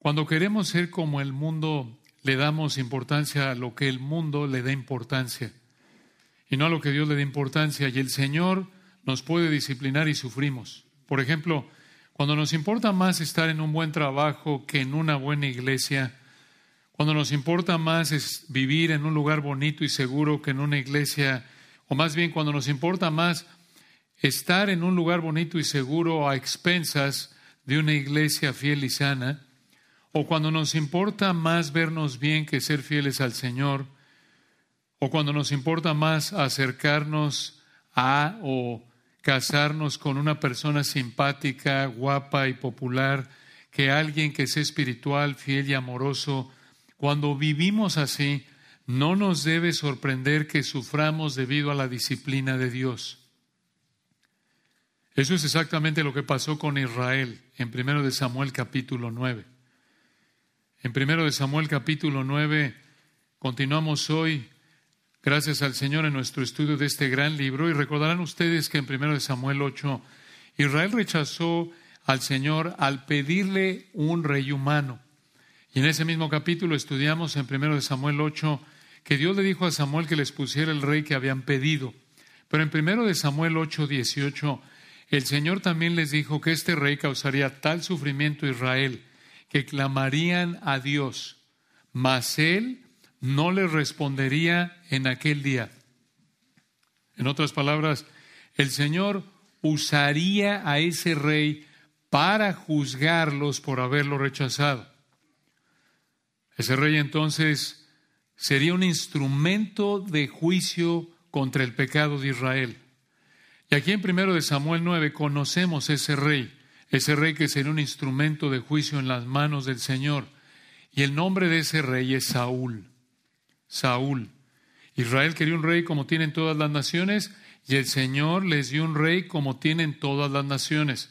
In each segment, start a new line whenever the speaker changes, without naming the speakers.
Cuando queremos ser como el mundo, le damos importancia a lo que el mundo le da importancia y no a lo que Dios le da importancia. Y el Señor nos puede disciplinar y sufrimos. Por ejemplo, cuando nos importa más estar en un buen trabajo que en una buena iglesia, cuando nos importa más es vivir en un lugar bonito y seguro que en una iglesia, o más bien cuando nos importa más estar en un lugar bonito y seguro a expensas de una iglesia fiel y sana, o cuando nos importa más vernos bien que ser fieles al Señor, o cuando nos importa más acercarnos a o casarnos con una persona simpática, guapa y popular, que alguien que sea espiritual, fiel y amoroso. Cuando vivimos así, no nos debe sorprender que suframos debido a la disciplina de Dios. Eso es exactamente lo que pasó con Israel en 1 de Samuel capítulo 9. En 1 de Samuel capítulo 9 continuamos hoy Gracias al Señor en nuestro estudio de este gran libro. Y recordarán ustedes que en 1 Samuel 8, Israel rechazó al Señor al pedirle un rey humano. Y en ese mismo capítulo estudiamos en 1 Samuel 8 que Dios le dijo a Samuel que les pusiera el rey que habían pedido. Pero en 1 Samuel 8, 18, el Señor también les dijo que este rey causaría tal sufrimiento a Israel que clamarían a Dios, mas él no le respondería en aquel día. En otras palabras, el Señor usaría a ese rey para juzgarlos por haberlo rechazado. Ese rey entonces sería un instrumento de juicio contra el pecado de Israel. Y aquí en primero de Samuel 9 conocemos ese rey, ese rey que sería un instrumento de juicio en las manos del Señor. Y el nombre de ese rey es Saúl. Saúl. Israel quería un rey como tienen todas las naciones y el Señor les dio un rey como tienen todas las naciones.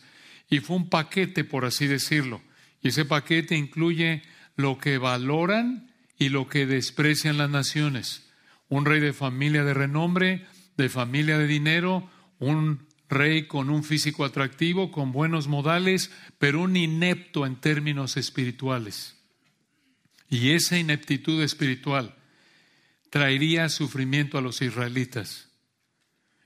Y fue un paquete, por así decirlo. Y ese paquete incluye lo que valoran y lo que desprecian las naciones. Un rey de familia de renombre, de familia de dinero, un rey con un físico atractivo, con buenos modales, pero un inepto en términos espirituales. Y esa ineptitud espiritual traería sufrimiento a los israelitas.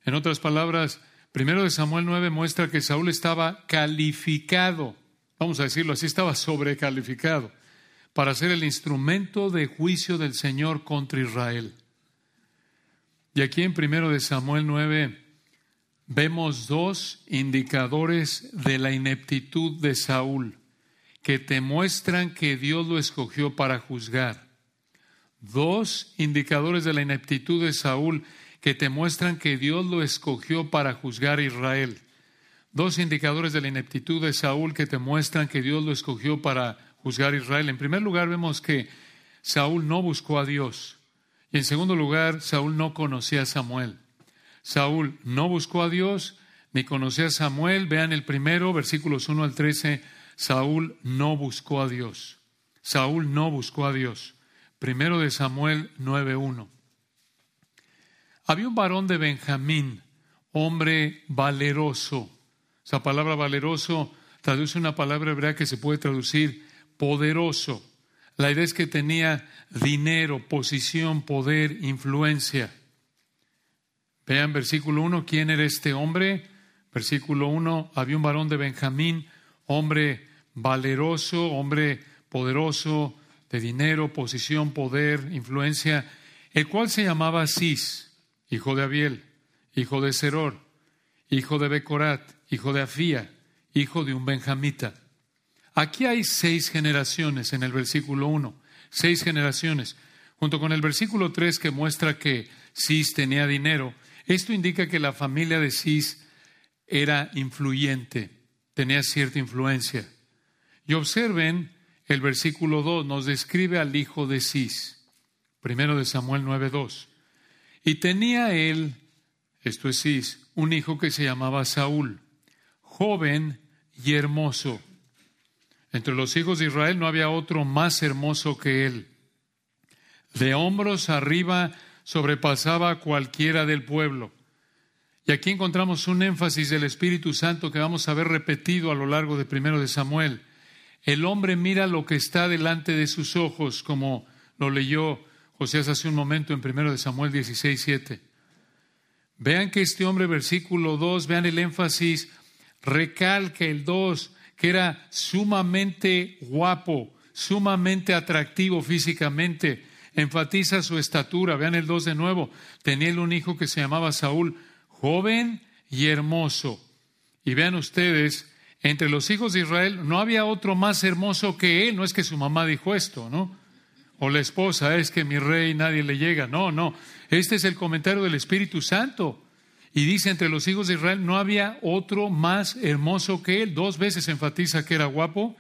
En otras palabras, primero de Samuel 9 muestra que Saúl estaba calificado, vamos a decirlo así, estaba sobrecalificado para ser el instrumento de juicio del Señor contra Israel. Y aquí en primero de Samuel 9 vemos dos indicadores de la ineptitud de Saúl que te muestran que Dios lo escogió para juzgar dos indicadores de la ineptitud de Saúl que te muestran que Dios lo escogió para juzgar a Israel. Dos indicadores de la ineptitud de Saúl que te muestran que Dios lo escogió para juzgar a Israel. En primer lugar, vemos que Saúl no buscó a Dios. Y en segundo lugar, Saúl no conocía a Samuel. Saúl no buscó a Dios ni conocía a Samuel. Vean el primero, versículos 1 al 13. Saúl no buscó a Dios. Saúl no buscó a Dios. Primero de Samuel 9.1. Había un varón de Benjamín, hombre valeroso. Esa palabra valeroso traduce una palabra hebrea que se puede traducir poderoso. La idea es que tenía dinero, posición, poder, influencia. Vean versículo 1, ¿quién era este hombre? Versículo 1, había un varón de Benjamín, hombre valeroso, hombre poderoso, de dinero, posición, poder, influencia, el cual se llamaba Cis, hijo de Abiel, hijo de Seror, hijo de Becorat, hijo de Afía, hijo de un benjamita. Aquí hay seis generaciones en el versículo 1, seis generaciones, junto con el versículo 3 que muestra que Cis tenía dinero. Esto indica que la familia de Cis era influyente, tenía cierta influencia. Y observen el versículo 2 nos describe al hijo de Cis, primero de Samuel 9.2. Y tenía él, esto es Cis, un hijo que se llamaba Saúl, joven y hermoso. Entre los hijos de Israel no había otro más hermoso que él. De hombros arriba sobrepasaba a cualquiera del pueblo. Y aquí encontramos un énfasis del Espíritu Santo que vamos a ver repetido a lo largo de primero de Samuel el hombre mira lo que está delante de sus ojos, como lo leyó José hace un momento en 1 Samuel 16, 7. Vean que este hombre, versículo 2, vean el énfasis, recalca el 2, que era sumamente guapo, sumamente atractivo físicamente, enfatiza su estatura. Vean el 2 de nuevo. Tenía él un hijo que se llamaba Saúl, joven y hermoso. Y vean ustedes, entre los hijos de Israel no había otro más hermoso que él. No es que su mamá dijo esto, ¿no? O la esposa, es que mi rey nadie le llega. No, no. Este es el comentario del Espíritu Santo. Y dice, entre los hijos de Israel no había otro más hermoso que él. Dos veces enfatiza que era guapo,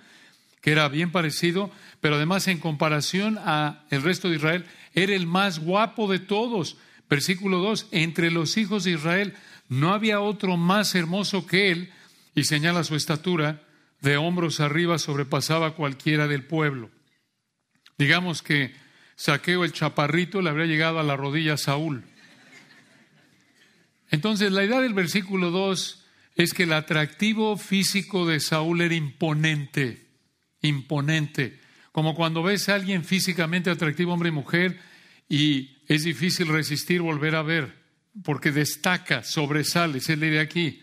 que era bien parecido, pero además en comparación a el resto de Israel, era el más guapo de todos. Versículo 2, entre los hijos de Israel no había otro más hermoso que él, y señala su estatura, de hombros arriba sobrepasaba cualquiera del pueblo. Digamos que Saqueo el chaparrito le habría llegado a la rodilla a Saúl. Entonces, la idea del versículo 2 es que el atractivo físico de Saúl era imponente, imponente. Como cuando ves a alguien físicamente atractivo, hombre y mujer, y es difícil resistir volver a ver, porque destaca, sobresale, es la idea aquí.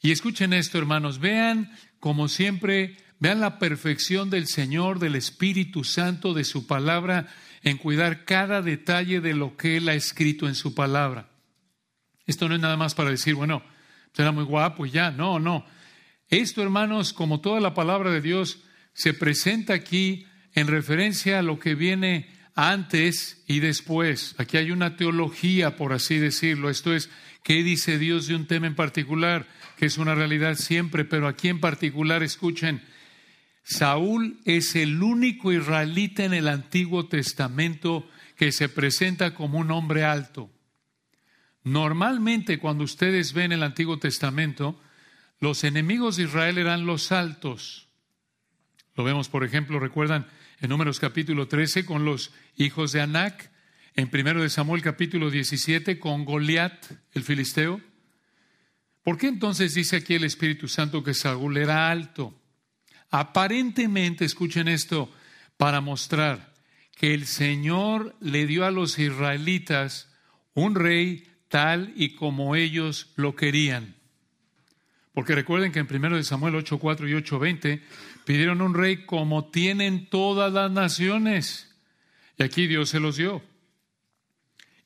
Y escuchen esto, hermanos, vean como siempre, vean la perfección del Señor, del Espíritu Santo, de su palabra, en cuidar cada detalle de lo que Él ha escrito en su palabra. Esto no es nada más para decir, bueno, será muy guapo y ya. No, no. Esto, hermanos, como toda la palabra de Dios, se presenta aquí en referencia a lo que viene antes y después. Aquí hay una teología, por así decirlo. Esto es, ¿qué dice Dios de un tema en particular? Que es una realidad siempre, pero aquí en particular, escuchen, Saúl es el único israelita en el Antiguo Testamento que se presenta como un hombre alto. Normalmente cuando ustedes ven el Antiguo Testamento, los enemigos de Israel eran los altos. Lo vemos, por ejemplo, recuerdan en Números capítulo 13 con los hijos de Anac, en 1 de Samuel capítulo 17 con Goliat, el filisteo. ¿Por qué entonces dice aquí el Espíritu Santo que Saúl era alto? Aparentemente, escuchen esto, para mostrar que el Señor le dio a los israelitas un rey tal y como ellos lo querían. Porque recuerden que en 1 Samuel 8.4 y 8.20 pidieron un rey como tienen todas las naciones. Y aquí Dios se los dio.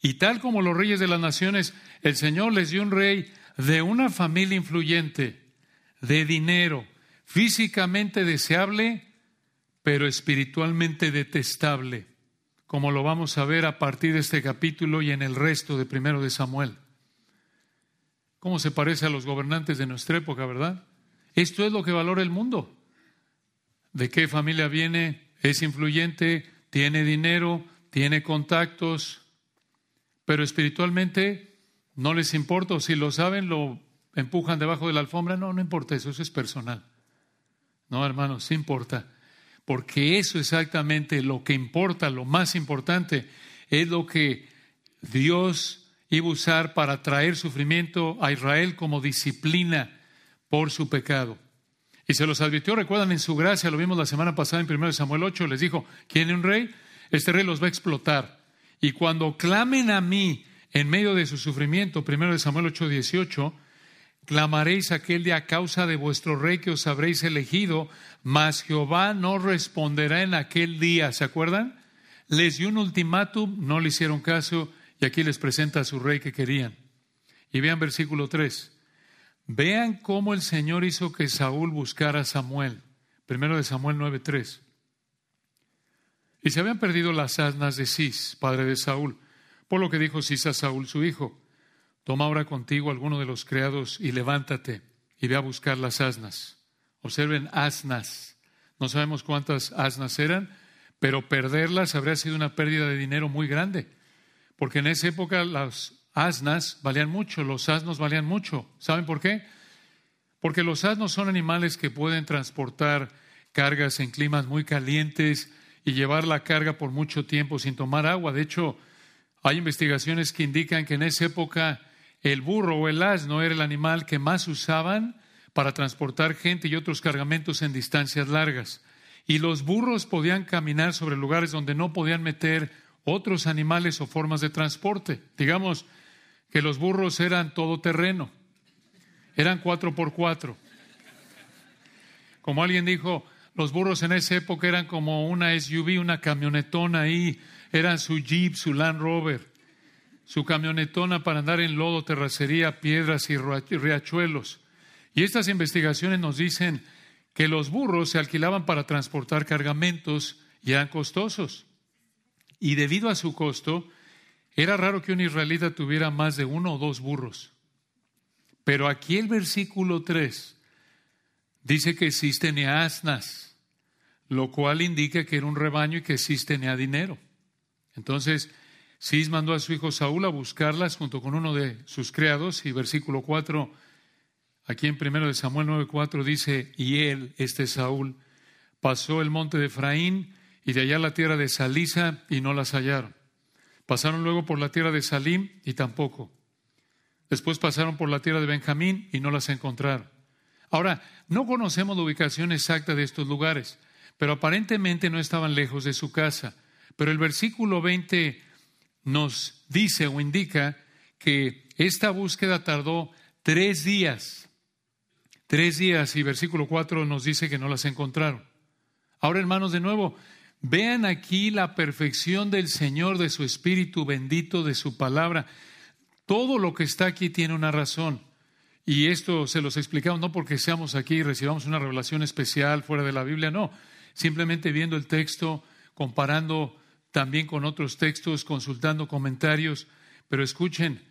Y tal como los reyes de las naciones, el Señor les dio un rey de una familia influyente, de dinero, físicamente deseable, pero espiritualmente detestable como lo vamos a ver a partir de este capítulo y en el resto de primero de Samuel. ¿Cómo se parece a los gobernantes de nuestra época, verdad? Esto es lo que valora el mundo. ¿De qué familia viene? Es influyente, tiene dinero, tiene contactos, pero espiritualmente no les importa, si lo saben, lo empujan debajo de la alfombra. No, no importa eso, eso es personal. No, hermanos, sí importa porque eso exactamente lo que importa, lo más importante, es lo que Dios iba a usar para traer sufrimiento a Israel como disciplina por su pecado. Y se los advirtió, recuerdan en su gracia, lo vimos la semana pasada en 1 Samuel 8, les dijo, ¿quieren un rey? Este rey los va a explotar. Y cuando clamen a mí en medio de su sufrimiento, 1 Samuel 8, 18, clamaréis aquel día a causa de vuestro rey que os habréis elegido, mas Jehová no responderá en aquel día. ¿Se acuerdan? Les dio un ultimátum, no le hicieron caso y aquí les presenta a su rey que querían. Y vean versículo 3. Vean cómo el Señor hizo que Saúl buscara a Samuel. Primero de Samuel 9:3. Y se habían perdido las asnas de Cis, padre de Saúl, por lo que dijo Cis a Saúl su hijo Toma ahora contigo alguno de los criados y levántate y ve a buscar las asnas. Observen asnas. No sabemos cuántas asnas eran, pero perderlas habría sido una pérdida de dinero muy grande, porque en esa época las asnas valían mucho, los asnos valían mucho. ¿Saben por qué? Porque los asnos son animales que pueden transportar cargas en climas muy calientes y llevar la carga por mucho tiempo sin tomar agua. De hecho, hay investigaciones que indican que en esa época el burro o el asno era el animal que más usaban para transportar gente y otros cargamentos en distancias largas. Y los burros podían caminar sobre lugares donde no podían meter otros animales o formas de transporte. Digamos que los burros eran todoterreno, eran cuatro por cuatro. Como alguien dijo, los burros en esa época eran como una SUV, una camionetona ahí, eran su Jeep, su Land Rover, su camionetona para andar en lodo, terracería, piedras y riachuelos. Y estas investigaciones nos dicen que los burros se alquilaban para transportar cargamentos y eran costosos. Y debido a su costo, era raro que un israelita tuviera más de uno o dos burros. Pero aquí el versículo 3 dice que existen asnas lo cual indica que era un rebaño y que sí tenía dinero. Entonces, Cis mandó a su hijo Saúl a buscarlas junto con uno de sus criados y versículo 4, aquí en primero de Samuel 9:4 dice, y él, este Saúl, pasó el monte de Efraín y de allá la tierra de Salisa y no las hallaron. Pasaron luego por la tierra de Salim y tampoco. Después pasaron por la tierra de Benjamín y no las encontraron. Ahora, no conocemos la ubicación exacta de estos lugares pero aparentemente no estaban lejos de su casa. Pero el versículo 20 nos dice o indica que esta búsqueda tardó tres días. Tres días y versículo 4 nos dice que no las encontraron. Ahora, hermanos, de nuevo, vean aquí la perfección del Señor, de su Espíritu bendito, de su palabra. Todo lo que está aquí tiene una razón. Y esto se los explicamos no porque seamos aquí y recibamos una revelación especial fuera de la Biblia, no simplemente viendo el texto, comparando también con otros textos, consultando comentarios. Pero escuchen,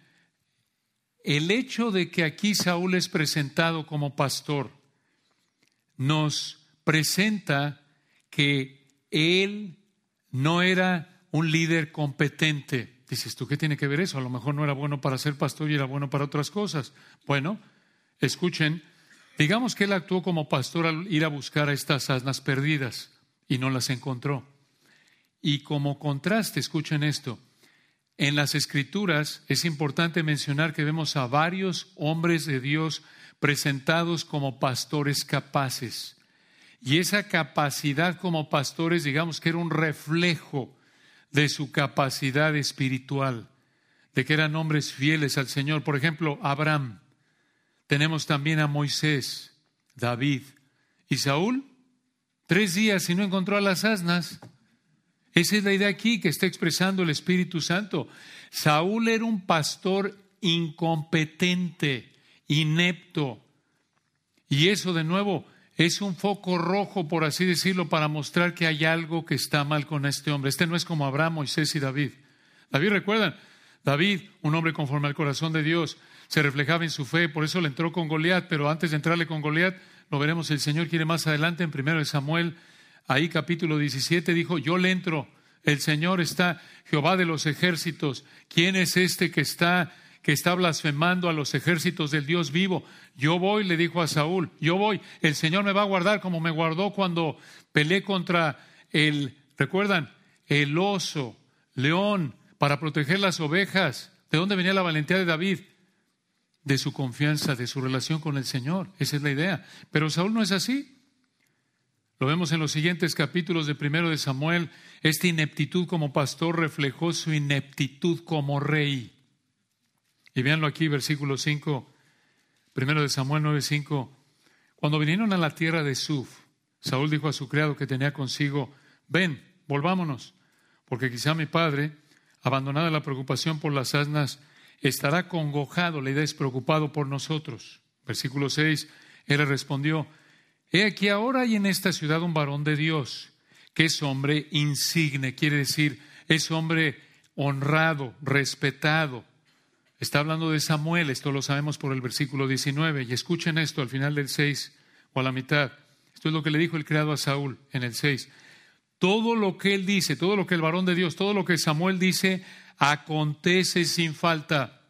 el hecho de que aquí Saúl es presentado como pastor nos presenta que él no era un líder competente. Dices, ¿tú qué tiene que ver eso? A lo mejor no era bueno para ser pastor y era bueno para otras cosas. Bueno, escuchen, Digamos que él actuó como pastor al ir a buscar a estas asnas perdidas y no las encontró. Y como contraste, escuchen esto, en las escrituras es importante mencionar que vemos a varios hombres de Dios presentados como pastores capaces. Y esa capacidad como pastores, digamos que era un reflejo de su capacidad espiritual, de que eran hombres fieles al Señor. Por ejemplo, Abraham. Tenemos también a Moisés, David y Saúl. Tres días y no encontró a las asnas. Esa es la idea aquí que está expresando el Espíritu Santo. Saúl era un pastor incompetente, inepto. Y eso de nuevo es un foco rojo, por así decirlo, para mostrar que hay algo que está mal con este hombre. Este no es como Abraham, Moisés y David. David, recuerdan, David, un hombre conforme al corazón de Dios, se reflejaba en su fe, por eso le entró con Goliat, pero antes de entrarle con Goliat, lo veremos, el Señor quiere más adelante en primero de Samuel, ahí capítulo 17, dijo, yo le entro, el Señor está, Jehová de los ejércitos, ¿quién es este que está que está blasfemando a los ejércitos del Dios vivo. Yo voy, le dijo a Saúl, yo voy, el Señor me va a guardar como me guardó cuando peleé contra el, recuerdan, el oso, león, para proteger las ovejas. ¿De dónde venía la valentía de David? de su confianza, de su relación con el Señor. Esa es la idea. Pero Saúl no es así. Lo vemos en los siguientes capítulos de primero de Samuel. Esta ineptitud como pastor reflejó su ineptitud como rey. Y véanlo aquí, versículo 5, primero de Samuel 9:5. Cuando vinieron a la tierra de Suf, Saúl dijo a su criado que tenía consigo: Ven, volvámonos, porque quizá mi padre, abandonada la preocupación por las asnas, estará congojado, la idea es preocupado por nosotros. Versículo 6, él respondió, he aquí ahora hay en esta ciudad un varón de Dios, que es hombre insigne, quiere decir, es hombre honrado, respetado. Está hablando de Samuel, esto lo sabemos por el versículo 19, y escuchen esto al final del 6 o a la mitad. Esto es lo que le dijo el criado a Saúl en el 6. Todo lo que él dice, todo lo que el varón de Dios, todo lo que Samuel dice, acontece sin falta.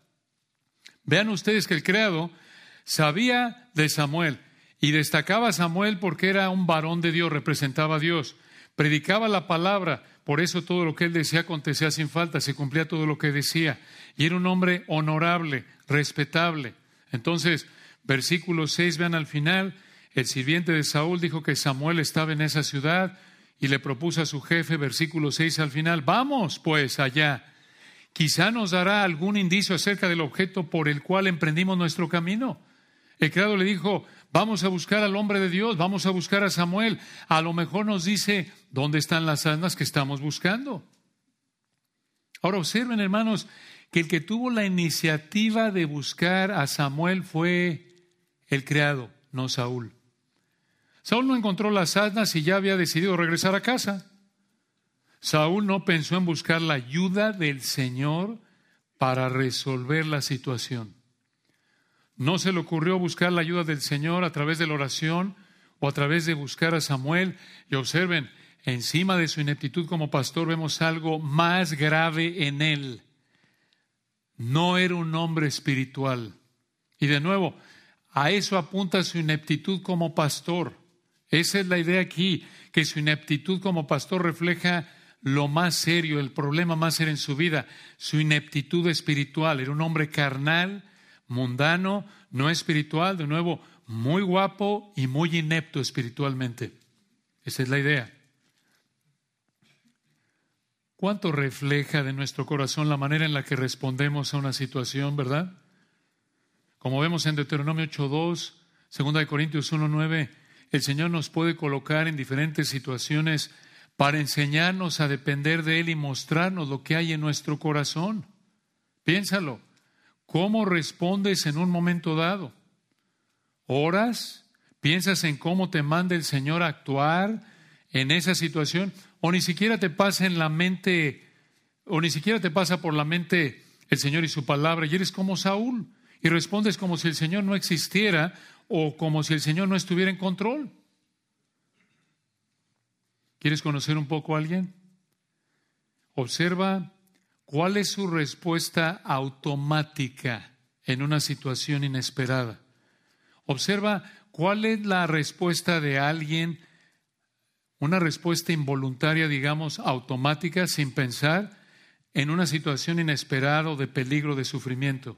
Vean ustedes que el creado sabía de Samuel y destacaba a Samuel porque era un varón de Dios, representaba a Dios, predicaba la palabra, por eso todo lo que él decía acontecía sin falta, se cumplía todo lo que decía, y era un hombre honorable, respetable. Entonces, Versículo 6, vean al final, el sirviente de Saúl dijo que Samuel estaba en esa ciudad y le propuso a su jefe, versículo 6 al final, vamos pues allá. Quizá nos dará algún indicio acerca del objeto por el cual emprendimos nuestro camino. El criado le dijo, vamos a buscar al hombre de Dios, vamos a buscar a Samuel. A lo mejor nos dice, ¿dónde están las asnas que estamos buscando? Ahora observen, hermanos, que el que tuvo la iniciativa de buscar a Samuel fue el criado, no Saúl. Saúl no encontró las asnas y ya había decidido regresar a casa. Saúl no pensó en buscar la ayuda del Señor para resolver la situación. No se le ocurrió buscar la ayuda del Señor a través de la oración o a través de buscar a Samuel. Y observen, encima de su ineptitud como pastor vemos algo más grave en él. No era un hombre espiritual. Y de nuevo, a eso apunta su ineptitud como pastor. Esa es la idea aquí, que su ineptitud como pastor refleja lo más serio, el problema más serio en su vida, su ineptitud espiritual. Era un hombre carnal, mundano, no espiritual, de nuevo, muy guapo y muy inepto espiritualmente. Esa es la idea. ¿Cuánto refleja de nuestro corazón la manera en la que respondemos a una situación, verdad? Como vemos en Deuteronomio 8.2, 2 Corintios 1.9, el Señor nos puede colocar en diferentes situaciones para enseñarnos a depender de Él y mostrarnos lo que hay en nuestro corazón. Piénsalo. ¿Cómo respondes en un momento dado? ¿Oras? ¿Piensas en cómo te manda el Señor a actuar en esa situación? ¿O ni siquiera te pasa en la mente, o ni siquiera te pasa por la mente el Señor y su palabra y eres como Saúl y respondes como si el Señor no existiera o como si el Señor no estuviera en control? ¿Quieres conocer un poco a alguien? Observa ¿Cuál es su respuesta automática en una situación inesperada? Observa cuál es la respuesta de alguien, una respuesta involuntaria, digamos, automática, sin pensar, en una situación inesperada o de peligro, de sufrimiento.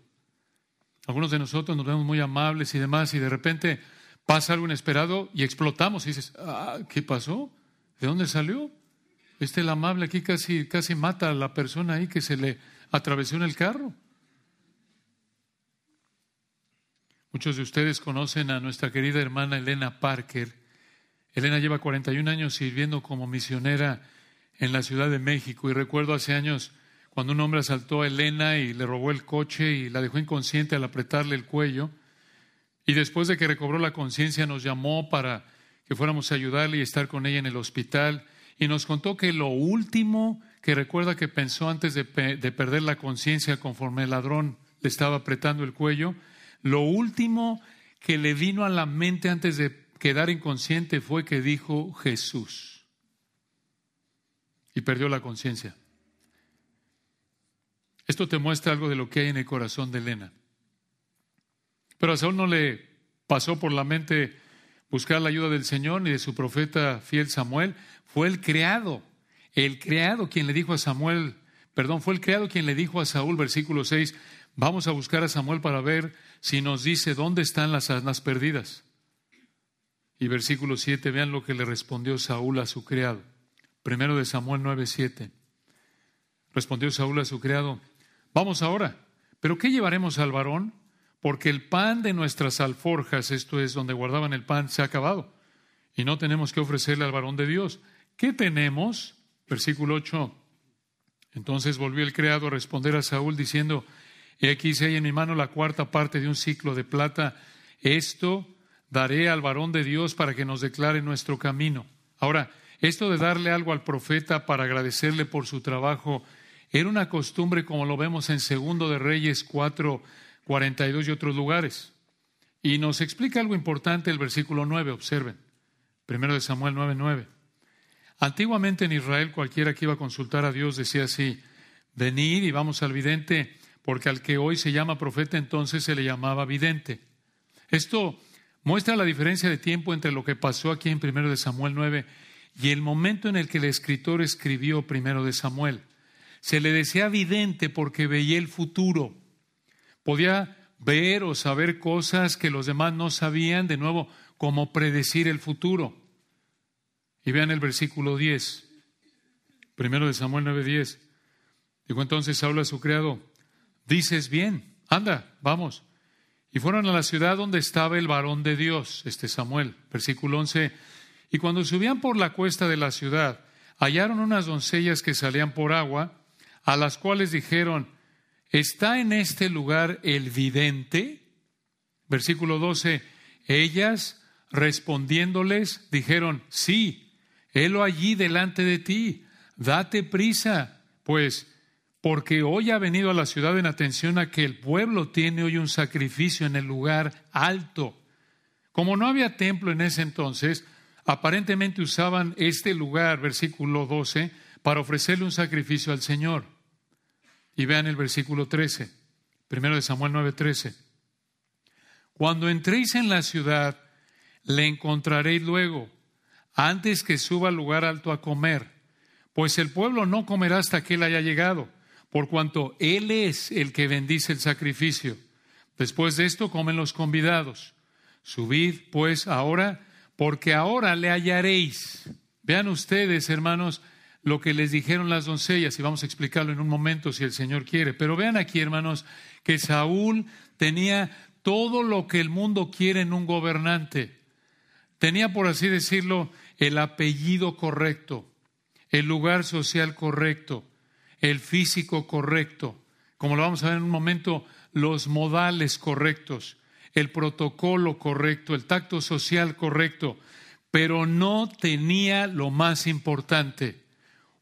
Algunos de nosotros nos vemos muy amables y demás, y de repente pasa algo inesperado y explotamos y dices, ah, ¿qué pasó? ¿De dónde salió? Este el amable aquí casi, casi mata a la persona ahí que se le atravesó en el carro. Muchos de ustedes conocen a nuestra querida hermana Elena Parker. Elena lleva 41 años sirviendo como misionera en la Ciudad de México y recuerdo hace años cuando un hombre asaltó a Elena y le robó el coche y la dejó inconsciente al apretarle el cuello. Y después de que recobró la conciencia nos llamó para que fuéramos a ayudarle y estar con ella en el hospital y nos contó que lo último que recuerda que pensó antes de, perder la conciencia conforme el ladrón le estaba apretando el cuello, lo último que le vino a la mente antes de quedar inconsciente fue que dijo Jesús. Y perdió la conciencia. Esto te muestra algo de lo que hay en el corazón de Elena. Pero a Saúl no le pasó por la mente buscar la ayuda del Señor ni de su profeta fiel Samuel. Fue el criado, el criado quien le dijo a Samuel, perdón, fue el criado quien le dijo a Saúl, versículo 6, vamos a buscar a Samuel para ver si nos dice dónde están las asnas perdidas. Y versículo 7, vean lo que le respondió Saúl a su criado. Primero de Samuel 9, 7. Respondió Saúl a su criado, vamos ahora, pero ¿qué llevaremos al varón? Porque el pan de nuestras alforjas, esto es donde guardaban el pan, se ha acabado. Y no tenemos que ofrecerle al varón de Dios. ¿Qué tenemos? Versículo 8. Entonces volvió el criado a responder a Saúl diciendo, He aquí si hay en mi mano la cuarta parte de un ciclo de plata, esto daré al varón de Dios para que nos declare nuestro camino. Ahora, esto de darle algo al profeta para agradecerle por su trabajo era una costumbre como lo vemos en Segundo de Reyes 4, 42 y otros lugares. Y nos explica algo importante el versículo 9, observen. Primero de Samuel 9, 9. Antiguamente en Israel cualquiera que iba a consultar a Dios decía así, venid y vamos al vidente, porque al que hoy se llama profeta entonces se le llamaba vidente. Esto muestra la diferencia de tiempo entre lo que pasó aquí en primero de Samuel 9 y el momento en el que el escritor escribió primero de Samuel. Se le decía vidente porque veía el futuro. Podía ver o saber cosas que los demás no sabían, de nuevo, como predecir el futuro. Y vean el versículo 10, primero de Samuel 9:10. Dijo entonces Saúl a su criado, dices bien, anda, vamos. Y fueron a la ciudad donde estaba el varón de Dios, este Samuel, versículo 11. Y cuando subían por la cuesta de la ciudad, hallaron unas doncellas que salían por agua, a las cuales dijeron, ¿está en este lugar el vidente? Versículo 12, ellas respondiéndoles dijeron, sí, helo allí delante de ti, date prisa, pues porque hoy ha venido a la ciudad en atención a que el pueblo tiene hoy un sacrificio en el lugar alto. Como no había templo en ese entonces, aparentemente usaban este lugar, versículo 12, para ofrecerle un sacrificio al Señor. Y vean el versículo 13, primero de Samuel 9:13. Cuando entréis en la ciudad, le encontraréis luego, antes que suba al lugar alto a comer, pues el pueblo no comerá hasta que él haya llegado por cuanto Él es el que bendice el sacrificio. Después de esto comen los convidados. Subid pues ahora, porque ahora le hallaréis. Vean ustedes, hermanos, lo que les dijeron las doncellas, y vamos a explicarlo en un momento si el Señor quiere. Pero vean aquí, hermanos, que Saúl tenía todo lo que el mundo quiere en un gobernante. Tenía, por así decirlo, el apellido correcto, el lugar social correcto, el físico correcto, como lo vamos a ver en un momento, los modales correctos, el protocolo correcto, el tacto social correcto, pero no tenía lo más importante,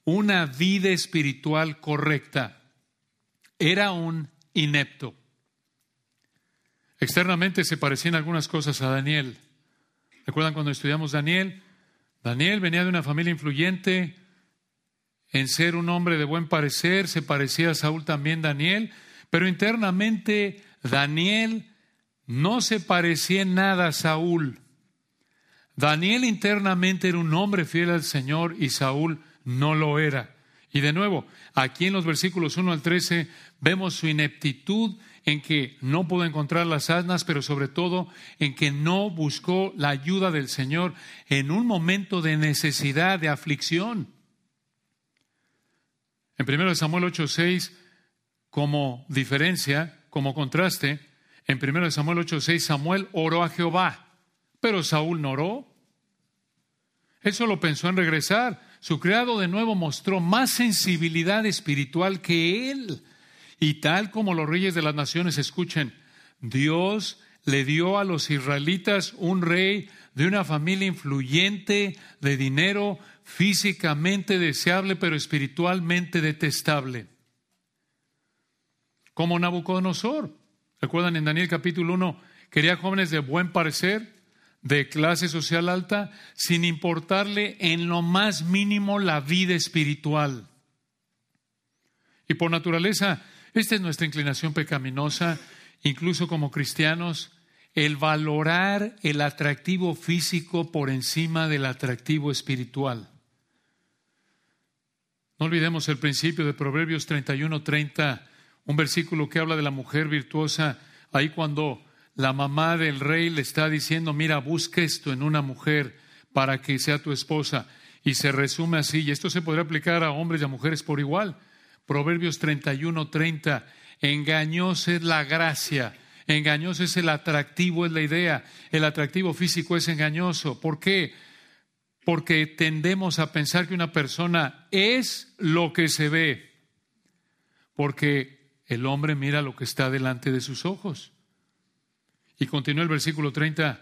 una vida espiritual correcta. Era un inepto. Externamente se parecían algunas cosas a Daniel. ¿Recuerdan cuando estudiamos Daniel? Daniel venía de una familia influyente, en ser un hombre de buen parecer, se parecía a Saúl también Daniel, pero internamente Daniel no se parecía en nada a Saúl. Daniel internamente era un hombre fiel al Señor y Saúl no lo era. Y de nuevo, aquí en los versículos 1 al 13 vemos su ineptitud en que no pudo encontrar las asnas, pero sobre todo en que no buscó la ayuda del Señor en un momento de necesidad, de aflicción. En 1 Samuel 8:6, como diferencia, como contraste, en 1 Samuel 8:6 Samuel oró a Jehová, pero Saúl no oró. Él solo pensó en regresar. Su criado de nuevo mostró más sensibilidad espiritual que él. Y tal como los reyes de las naciones escuchen, Dios le dio a los israelitas un rey de una familia influyente, de dinero, físicamente deseable, pero espiritualmente detestable. Como Nabucodonosor. ¿Recuerdan en Daniel capítulo 1? Quería jóvenes de buen parecer, de clase social alta, sin importarle en lo más mínimo la vida espiritual. Y por naturaleza, esta es nuestra inclinación pecaminosa, incluso como cristianos, el valorar el atractivo físico por encima del atractivo espiritual. No olvidemos el principio de Proverbios 31, 30, un versículo que habla de la mujer virtuosa, ahí cuando la mamá del rey le está diciendo, mira, busca esto en una mujer para que sea tu esposa. Y se resume así, y esto se podría aplicar a hombres y a mujeres por igual. Proverbios 31, 30, engañosa es la gracia, engañoso es el atractivo, es la idea, el atractivo físico es engañoso. ¿Por qué? porque tendemos a pensar que una persona es lo que se ve, porque el hombre mira lo que está delante de sus ojos. Y continúa el versículo 30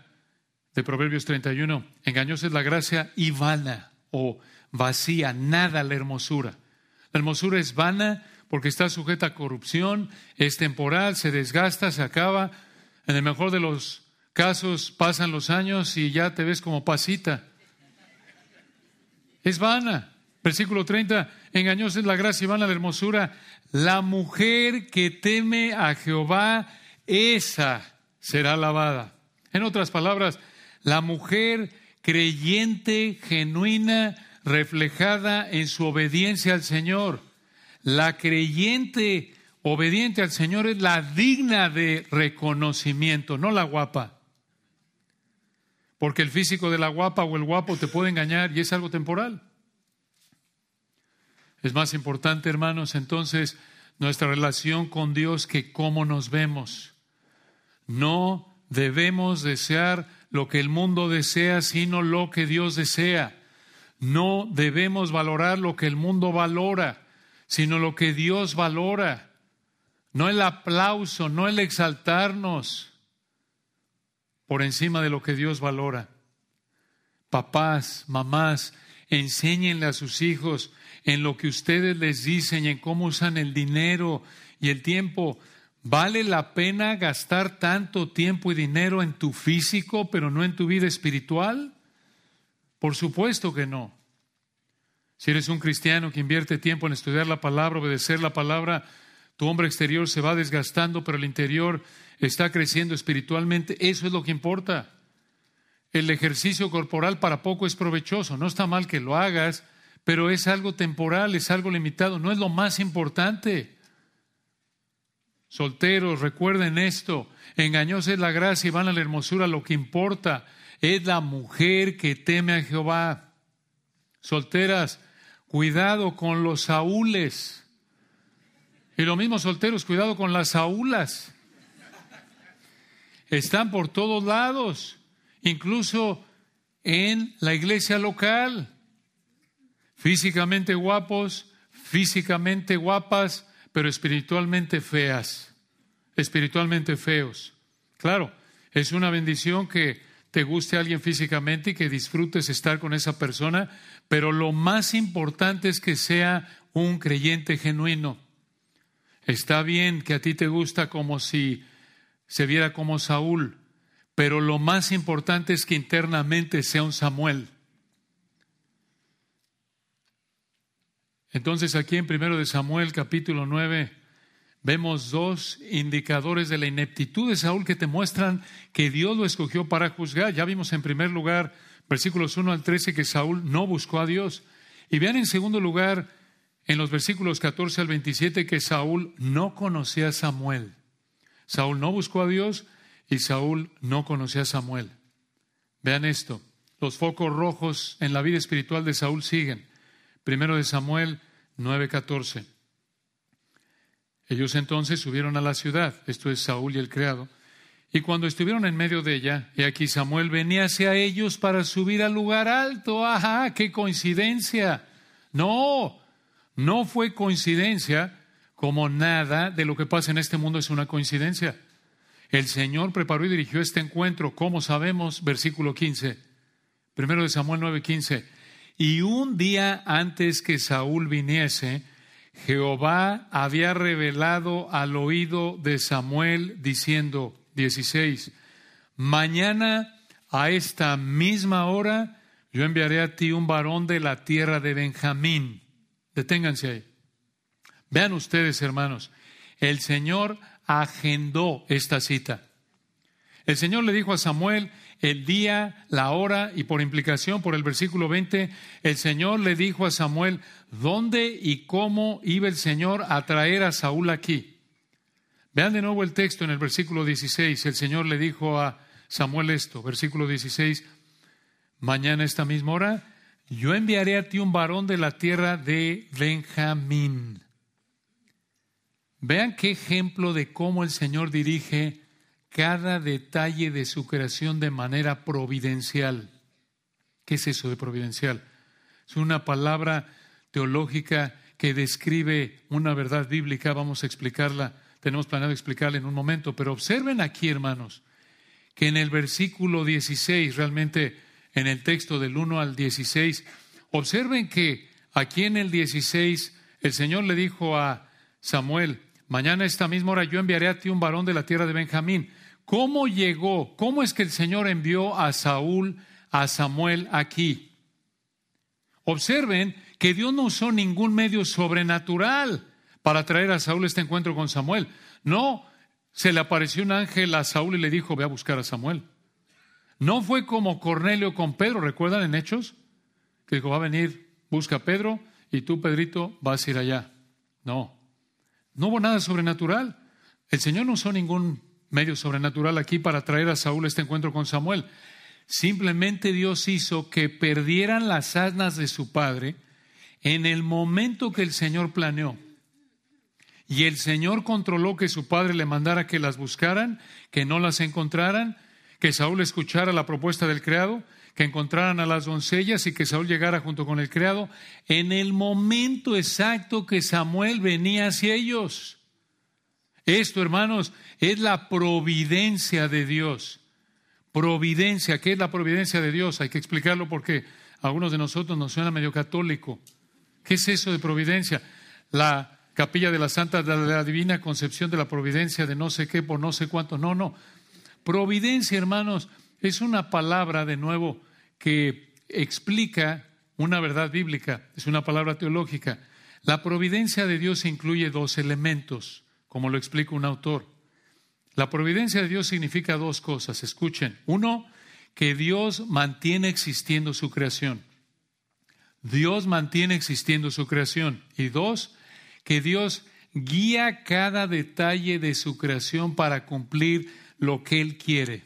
de Proverbios 31, engañosa es la gracia y vana o vacía, nada la hermosura. La hermosura es vana porque está sujeta a corrupción, es temporal, se desgasta, se acaba. En el mejor de los casos pasan los años y ya te ves como pasita es vana. Versículo 30, engañosa es la gracia y vana la hermosura. La mujer que teme a Jehová, esa será alabada. En otras palabras, la mujer creyente, genuina, reflejada en su obediencia al Señor. La creyente obediente al Señor es la digna de reconocimiento, no la guapa. Porque el físico de la guapa o el guapo te puede engañar y es algo temporal. Es más importante, hermanos, entonces nuestra relación con Dios que cómo nos vemos. No debemos desear lo que el mundo desea, sino lo que Dios desea. No debemos valorar lo que el mundo valora, sino lo que Dios valora. No el aplauso, no el exaltarnos por encima de lo que Dios valora. Papás, mamás, enséñenle a sus hijos en lo que ustedes les dicen y en cómo usan el dinero y el tiempo. ¿Vale la pena gastar tanto tiempo y dinero en tu físico, pero no en tu vida espiritual? Por supuesto que no. Si eres un cristiano que invierte tiempo en estudiar la palabra, obedecer la palabra, tu hombre exterior se va desgastando, pero el interior está creciendo espiritualmente. Eso es lo que importa. El ejercicio corporal para poco es provechoso. No está mal que lo hagas, pero es algo temporal, es algo limitado. No es lo más importante. Solteros, recuerden esto. Engañosa es la gracia y van a la hermosura. Lo que importa es la mujer que teme a Jehová. Solteras, cuidado con los saúles. Y lo mismo solteros, cuidado con las saúlas. Están por todos lados, incluso en la iglesia local. Físicamente guapos, físicamente guapas, pero espiritualmente feas, espiritualmente feos. Claro, es una bendición que te guste alguien físicamente y que disfrutes estar con esa persona, pero lo más importante es que sea un creyente genuino. Está bien que a ti te gusta como si se viera como Saúl, pero lo más importante es que internamente sea un Samuel. Entonces aquí en primero de Samuel capítulo 9 vemos dos indicadores de la ineptitud de Saúl que te muestran que Dios lo escogió para juzgar. Ya vimos en primer lugar versículos 1 al 13 que Saúl no buscó a Dios. Y vean en segundo lugar en los versículos 14 al 27 que Saúl no conocía a Samuel. Saúl no buscó a Dios y Saúl no conocía a Samuel. Vean esto, los focos rojos en la vida espiritual de Saúl siguen. Primero de Samuel 9:14. Ellos entonces subieron a la ciudad, esto es Saúl y el criado, y cuando estuvieron en medio de ella, y aquí Samuel venía hacia ellos para subir al lugar alto. ¡Ajá! ¡Qué coincidencia! No, no fue coincidencia como nada de lo que pasa en este mundo es una coincidencia. El Señor preparó y dirigió este encuentro, como sabemos, versículo 15, primero de Samuel 9:15. Y un día antes que Saúl viniese, Jehová había revelado al oído de Samuel diciendo, 16, mañana a esta misma hora yo enviaré a ti un varón de la tierra de Benjamín Deténganse ahí. Vean ustedes, hermanos, el Señor agendó esta cita. El Señor le dijo a Samuel el día, la hora y por implicación, por el versículo 20, el Señor le dijo a Samuel dónde y cómo iba el Señor a traer a Saúl aquí. Vean de nuevo el texto en el versículo 16. El Señor le dijo a Samuel esto, versículo 16, mañana esta misma hora yo enviaré a ti un varón de la tierra de Benjamín. Vean qué ejemplo de cómo el Señor dirige cada detalle de su creación de manera providencial. ¿Qué es eso de providencial? Es una palabra teológica que describe una verdad bíblica. Vamos a explicarla. Tenemos planeado explicarla en un momento. Pero observen aquí, hermanos, que en el versículo 16 realmente en el texto del 1 al 16, observen que aquí en el 16 el Señor le dijo a Samuel, mañana a esta misma hora yo enviaré a ti un varón de la tierra de Benjamín. ¿Cómo llegó? ¿Cómo es que el Señor envió a Saúl, a Samuel aquí? Observen que Dios no usó ningún medio sobrenatural para traer a Saúl este encuentro con Samuel. No, se le apareció un ángel a Saúl y le dijo, ve a buscar a Samuel. No fue como Cornelio con Pedro, ¿recuerdan en Hechos? Que dijo, va a venir, busca a Pedro y tú, Pedrito, vas a ir allá. No. No hubo nada sobrenatural. El Señor no usó ningún medio sobrenatural aquí para traer a Saúl este encuentro con Samuel. Simplemente Dios hizo que perdieran las asnas de su padre en el momento que el Señor planeó. Y el Señor controló que su padre le mandara que las buscaran, que no las encontraran, que Saúl escuchara la propuesta del criado, que encontraran a las doncellas y que Saúl llegara junto con el criado en el momento exacto que Samuel venía hacia ellos. Esto, hermanos, es la providencia de Dios. Providencia, ¿qué es la providencia de Dios? Hay que explicarlo porque a algunos de nosotros nos suena medio católico. ¿Qué es eso de providencia? La capilla de la Santa de la Divina Concepción de la Providencia de no sé qué por no sé cuánto. No, no. Providencia, hermanos, es una palabra de nuevo que explica una verdad bíblica, es una palabra teológica. La providencia de Dios incluye dos elementos, como lo explica un autor. La providencia de Dios significa dos cosas, escuchen. Uno, que Dios mantiene existiendo su creación. Dios mantiene existiendo su creación. Y dos, que Dios guía cada detalle de su creación para cumplir lo que Él quiere.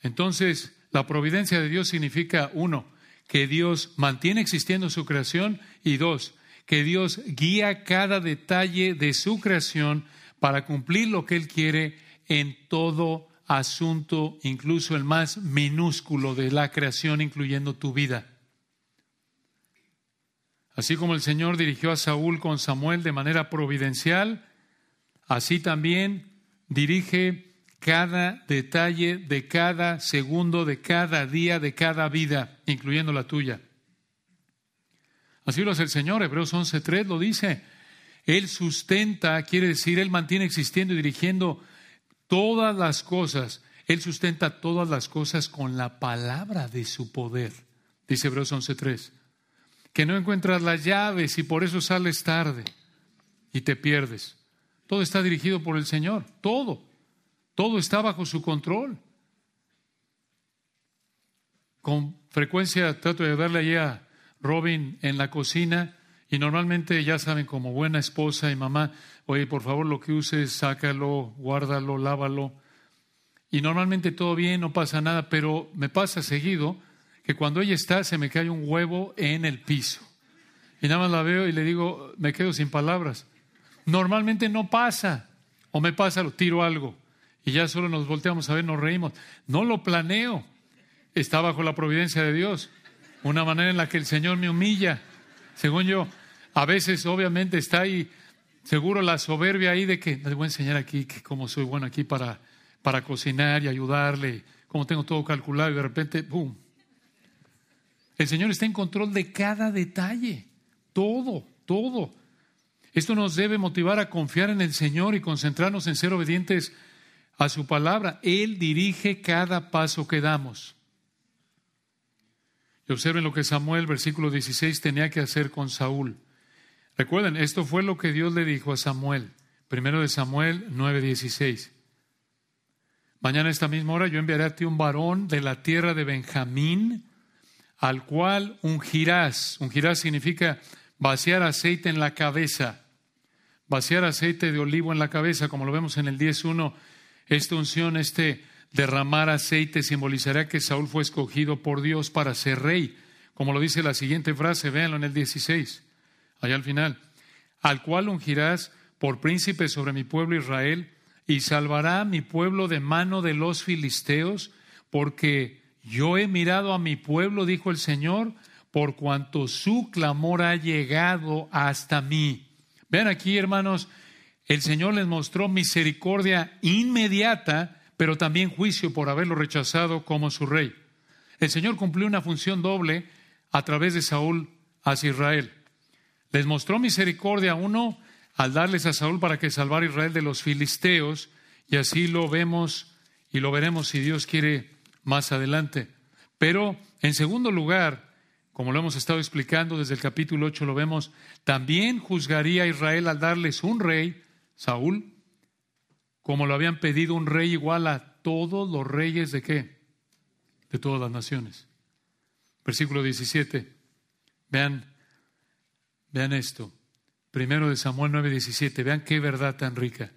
Entonces, la providencia de Dios significa, uno, que Dios mantiene existiendo su creación y dos, que Dios guía cada detalle de su creación para cumplir lo que Él quiere en todo asunto, incluso el más minúsculo de la creación, incluyendo tu vida. Así como el Señor dirigió a Saúl con Samuel de manera providencial, así también dirige cada detalle de cada segundo, de cada día, de cada vida, incluyendo la tuya. Así lo hace el Señor, Hebreos 11.3 lo dice. Él sustenta, quiere decir, Él mantiene existiendo y dirigiendo todas las cosas. Él sustenta todas las cosas con la palabra de su poder, dice Hebreos 11.3 que no encuentras las llaves y por eso sales tarde y te pierdes. Todo está dirigido por el Señor, todo, todo está bajo su control. Con frecuencia trato de ayudarle allí a Robin en la cocina y normalmente ya saben como buena esposa y mamá, oye, por favor lo que uses, sácalo, guárdalo, lávalo. Y normalmente todo bien, no pasa nada, pero me pasa seguido que cuando ella está se me cae un huevo en el piso. Y nada más la veo y le digo, me quedo sin palabras. Normalmente no pasa. O me pasa, lo tiro algo. Y ya solo nos volteamos a ver, nos reímos. No lo planeo. Está bajo la providencia de Dios. Una manera en la que el Señor me humilla. Según yo, a veces obviamente está ahí, seguro la soberbia ahí de que les voy a enseñar aquí que como soy bueno aquí para, para cocinar y ayudarle, como tengo todo calculado y de repente, ¡pum! El Señor está en control de cada detalle, todo, todo. Esto nos debe motivar a confiar en el Señor y concentrarnos en ser obedientes a su palabra. Él dirige cada paso que damos. Y observen lo que Samuel, versículo 16, tenía que hacer con Saúl. Recuerden, esto fue lo que Dios le dijo a Samuel. Primero de Samuel 9:16. Mañana a esta misma hora yo enviaré a ti un varón de la tierra de Benjamín al cual ungirás. Ungirás significa vaciar aceite en la cabeza. Vaciar aceite de olivo en la cabeza, como lo vemos en el 10.1. Esta unción, este derramar aceite simbolizará que Saúl fue escogido por Dios para ser rey. Como lo dice la siguiente frase, véanlo en el 16, allá al final. Al cual ungirás por príncipe sobre mi pueblo Israel y salvará a mi pueblo de mano de los filisteos, porque yo he mirado a mi pueblo, dijo el Señor, por cuanto su clamor ha llegado hasta mí. Vean aquí, hermanos, el Señor les mostró misericordia inmediata, pero también juicio por haberlo rechazado como su rey. El Señor cumplió una función doble a través de Saúl hacia Israel. Les mostró misericordia, uno, al darles a Saúl para que salvara a Israel de los filisteos, y así lo vemos y lo veremos si Dios quiere más adelante. Pero, en segundo lugar, como lo hemos estado explicando desde el capítulo 8, lo vemos, también juzgaría a Israel al darles un rey, Saúl, como lo habían pedido un rey igual a todos los reyes de qué? De todas las naciones. Versículo 17. Vean, vean esto. Primero de Samuel 9:17. Vean qué verdad tan rica.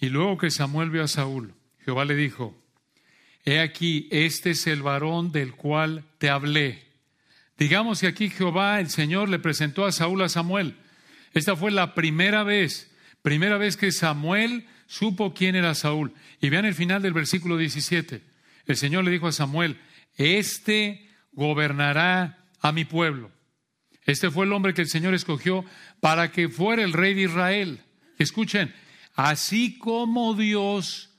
Y luego que Samuel vio a Saúl, Jehová le dijo, He aquí, este es el varón del cual te hablé. Digamos que aquí Jehová, el Señor, le presentó a Saúl a Samuel. Esta fue la primera vez, primera vez que Samuel supo quién era Saúl. Y vean el final del versículo 17. El Señor le dijo a Samuel, este gobernará a mi pueblo. Este fue el hombre que el Señor escogió para que fuera el rey de Israel. Escuchen, así como Dios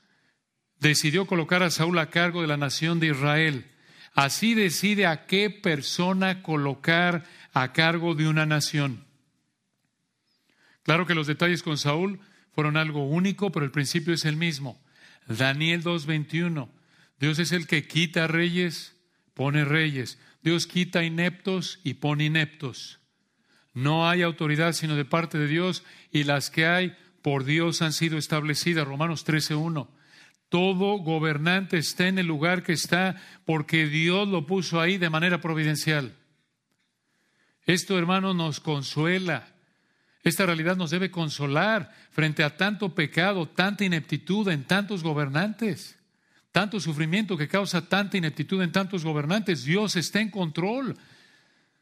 decidió colocar a Saúl a cargo de la nación de Israel, así decide a qué persona colocar a cargo de una nación. Claro que los detalles con Saúl fueron algo único, pero el principio es el mismo. Daniel 2.21. Dios es el que quita reyes, pone reyes. Dios quita ineptos y pone ineptos. No hay autoridad sino de parte de Dios y las que hay por Dios han sido establecidas. Romanos 13.1. Todo gobernante está en el lugar que está porque Dios lo puso ahí de manera providencial. Esto, hermano, nos consuela. Esta realidad nos debe consolar frente a tanto pecado, tanta ineptitud en tantos gobernantes, tanto sufrimiento que causa tanta ineptitud en tantos gobernantes. Dios está en control.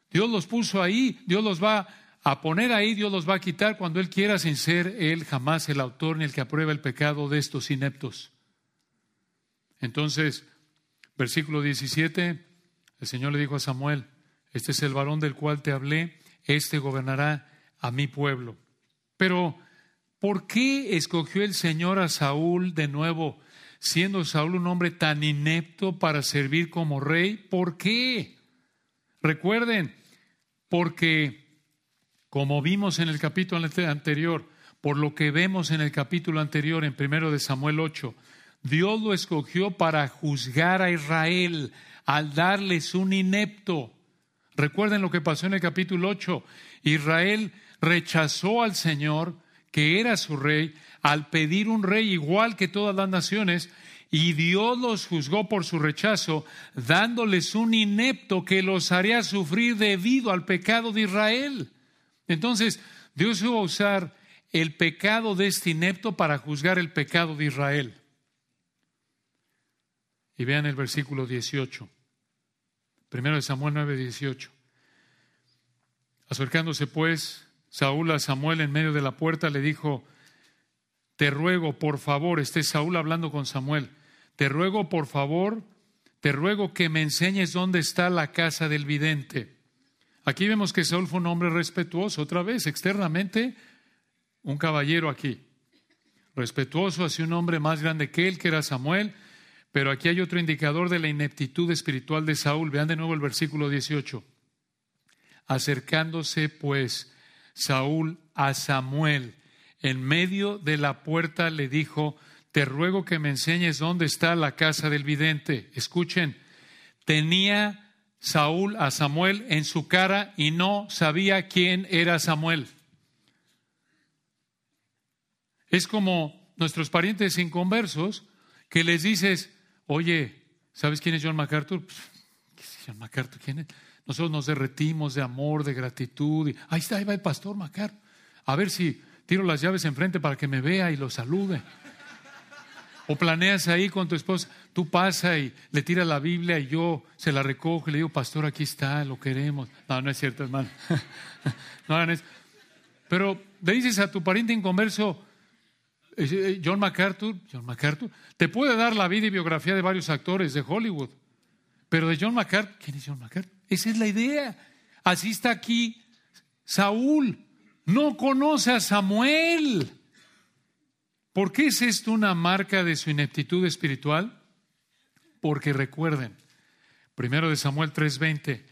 Dios los puso ahí, Dios los va a poner ahí, Dios los va a quitar cuando Él quiera sin ser Él jamás el autor ni el que aprueba el pecado de estos ineptos. Entonces, versículo 17, el Señor le dijo a Samuel, este es el varón del cual te hablé, este gobernará a mi pueblo. Pero, ¿por qué escogió el Señor a Saúl de nuevo, siendo Saúl un hombre tan inepto para servir como rey? ¿Por qué? Recuerden, porque, como vimos en el capítulo anterior, por lo que vemos en el capítulo anterior, en primero de Samuel 8, Dios lo escogió para juzgar a Israel al darles un inepto. Recuerden lo que pasó en el capítulo 8. Israel rechazó al Señor, que era su rey, al pedir un rey igual que todas las naciones, y Dios los juzgó por su rechazo, dándoles un inepto que los haría sufrir debido al pecado de Israel. Entonces, Dios iba a usar el pecado de este inepto para juzgar el pecado de Israel. Y vean el versículo 18. Primero de Samuel 9, 18. Acercándose pues Saúl a Samuel en medio de la puerta le dijo, te ruego, por favor, este Saúl hablando con Samuel, te ruego, por favor, te ruego que me enseñes dónde está la casa del vidente. Aquí vemos que Saúl fue un hombre respetuoso, otra vez, externamente, un caballero aquí, respetuoso hacia un hombre más grande que él, que era Samuel, pero aquí hay otro indicador de la ineptitud espiritual de Saúl. Vean de nuevo el versículo 18. Acercándose pues Saúl a Samuel en medio de la puerta le dijo, te ruego que me enseñes dónde está la casa del vidente. Escuchen, tenía Saúl a Samuel en su cara y no sabía quién era Samuel. Es como nuestros parientes inconversos que les dices, oye, ¿sabes quién es John MacArthur? ¿Qué es John MacArthur? ¿Quién es? Nosotros nos derretimos de amor, de gratitud. Y, ahí está, ahí va el pastor Macar. A ver si tiro las llaves enfrente para que me vea y lo salude. O planeas ahí con tu esposa, tú pasa y le tiras la Biblia y yo se la recojo y le digo, pastor, aquí está, lo queremos. No, no es cierto, hermano. no, no es. Pero le dices a tu pariente inconverso, eh, eh, John MacArthur, John MacArthur, te puede dar la vida y biografía de varios actores de Hollywood. Pero de John MacArthur, ¿quién es John MacArthur? Esa es la idea. Así está aquí Saúl. No conoce a Samuel. ¿Por qué es esto una marca de su ineptitud espiritual? Porque recuerden, primero de Samuel 3:20,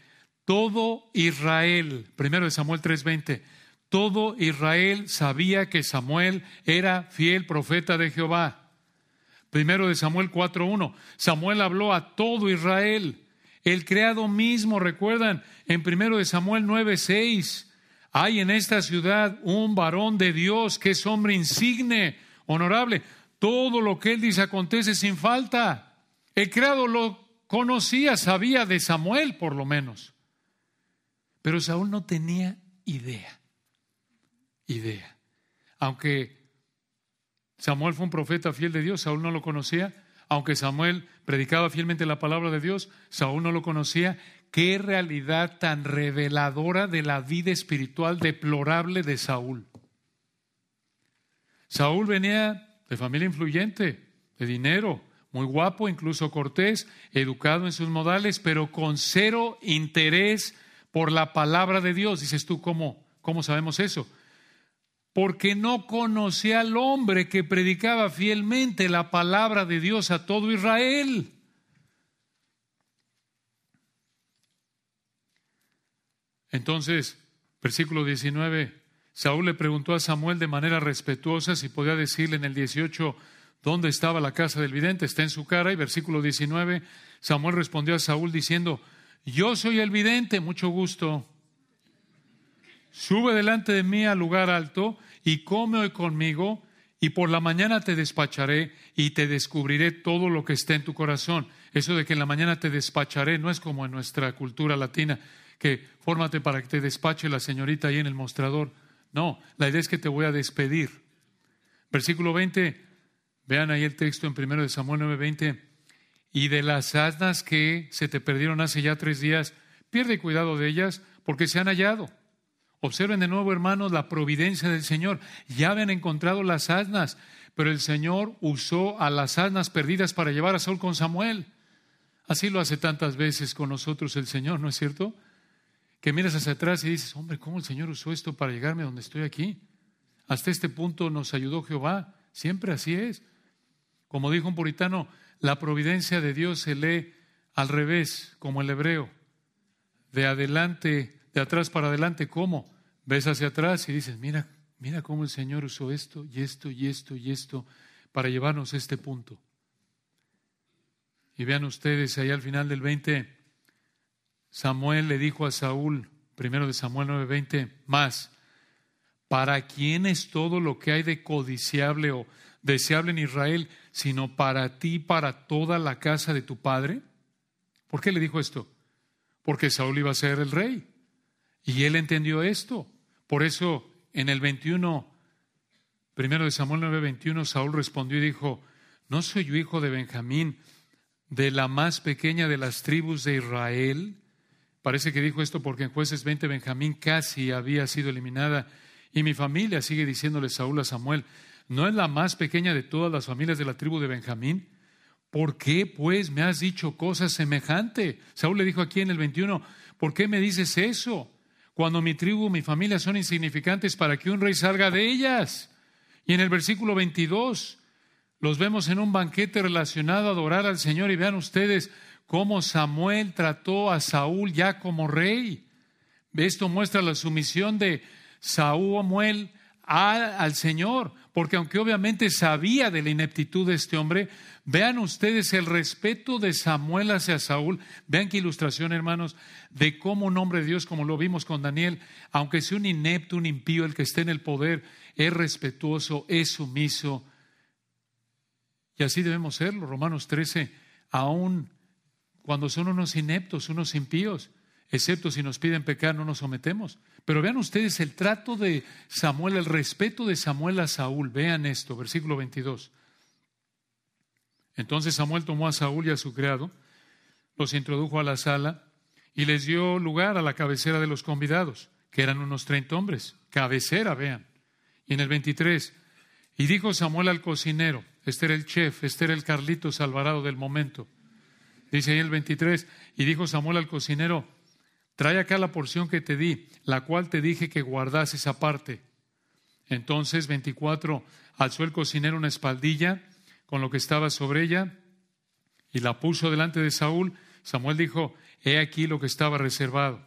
todo Israel, primero de Samuel 3:20, todo Israel sabía que Samuel era fiel profeta de Jehová. Primero de Samuel 4.1. Samuel habló a todo Israel. El creado mismo, recuerdan, en primero de Samuel 9.6. Hay en esta ciudad un varón de Dios que es hombre insigne, honorable. Todo lo que él dice acontece sin falta. El creado lo conocía, sabía de Samuel por lo menos. Pero Saúl no tenía idea. idea. Aunque Samuel fue un profeta fiel de Dios, Saúl no lo conocía. Aunque Samuel predicaba fielmente la palabra de Dios, Saúl no lo conocía. Qué realidad tan reveladora de la vida espiritual deplorable de Saúl. Saúl venía de familia influyente, de dinero, muy guapo, incluso cortés, educado en sus modales, pero con cero interés por la palabra de Dios. Dices tú, ¿cómo, cómo sabemos eso? Porque no conocía al hombre que predicaba fielmente la palabra de Dios a todo Israel. Entonces, versículo 19, Saúl le preguntó a Samuel de manera respetuosa si podía decirle en el 18 dónde estaba la casa del vidente. Está en su cara. Y versículo 19, Samuel respondió a Saúl diciendo, yo soy el vidente, mucho gusto. Sube delante de mí al lugar alto y come hoy conmigo y por la mañana te despacharé y te descubriré todo lo que está en tu corazón. Eso de que en la mañana te despacharé no es como en nuestra cultura latina, que fórmate para que te despache la señorita ahí en el mostrador. No, la idea es que te voy a despedir. Versículo 20, vean ahí el texto en 1 de Samuel 9:20. Y de las asnas que se te perdieron hace ya tres días, pierde cuidado de ellas porque se han hallado. Observen de nuevo, hermanos, la providencia del Señor. Ya habían encontrado las asnas, pero el Señor usó a las asnas perdidas para llevar a Saúl con Samuel. Así lo hace tantas veces con nosotros el Señor, ¿no es cierto? que miras hacia atrás y dices, hombre, ¿cómo el Señor usó esto para llegarme donde estoy aquí? Hasta este punto nos ayudó Jehová. Siempre así es. Como dijo un puritano, la providencia de Dios se lee al revés, como el hebreo. De adelante, de atrás para adelante, ¿cómo? Ves hacia atrás y dices, mira, mira cómo el Señor usó esto y esto y esto y esto para llevarnos a este punto. Y vean ustedes ahí al final del 20, Samuel le dijo a Saúl, primero de Samuel 9:20, más, ¿para quién es todo lo que hay de codiciable o deseable en Israel, sino para ti, para toda la casa de tu padre? ¿Por qué le dijo esto? Porque Saúl iba a ser el rey. Y él entendió esto. Por eso, en el 21, primero de Samuel 9:21, Saúl respondió y dijo, ¿no soy yo hijo de Benjamín, de la más pequeña de las tribus de Israel? Parece que dijo esto porque en jueces 20 Benjamín casi había sido eliminada y mi familia, sigue diciéndole Saúl a Samuel, ¿no es la más pequeña de todas las familias de la tribu de Benjamín? ¿Por qué pues me has dicho cosas semejantes? Saúl le dijo aquí en el 21, ¿por qué me dices eso? Cuando mi tribu, mi familia son insignificantes para que un rey salga de ellas. Y en el versículo 22 los vemos en un banquete relacionado a adorar al Señor y vean ustedes, cómo Samuel trató a Saúl ya como rey. Esto muestra la sumisión de Samuel al Señor, porque aunque obviamente sabía de la ineptitud de este hombre, vean ustedes el respeto de Samuel hacia Saúl. Vean qué ilustración, hermanos, de cómo un hombre de Dios, como lo vimos con Daniel, aunque sea un inepto, un impío, el que esté en el poder, es respetuoso, es sumiso. Y así debemos serlo. Romanos 13, aún cuando son unos ineptos, unos impíos, excepto si nos piden pecar, no nos sometemos. Pero vean ustedes el trato de Samuel, el respeto de Samuel a Saúl. Vean esto, versículo 22. Entonces Samuel tomó a Saúl y a su criado, los introdujo a la sala y les dio lugar a la cabecera de los convidados, que eran unos treinta hombres. Cabecera, vean. Y en el 23, y dijo Samuel al cocinero, este era el chef, este era el Carlitos Alvarado del momento, Dice ahí el 23, y dijo Samuel al cocinero, trae acá la porción que te di, la cual te dije que guardas esa parte. Entonces, 24, alzó el cocinero una espaldilla con lo que estaba sobre ella y la puso delante de Saúl. Samuel dijo, he aquí lo que estaba reservado.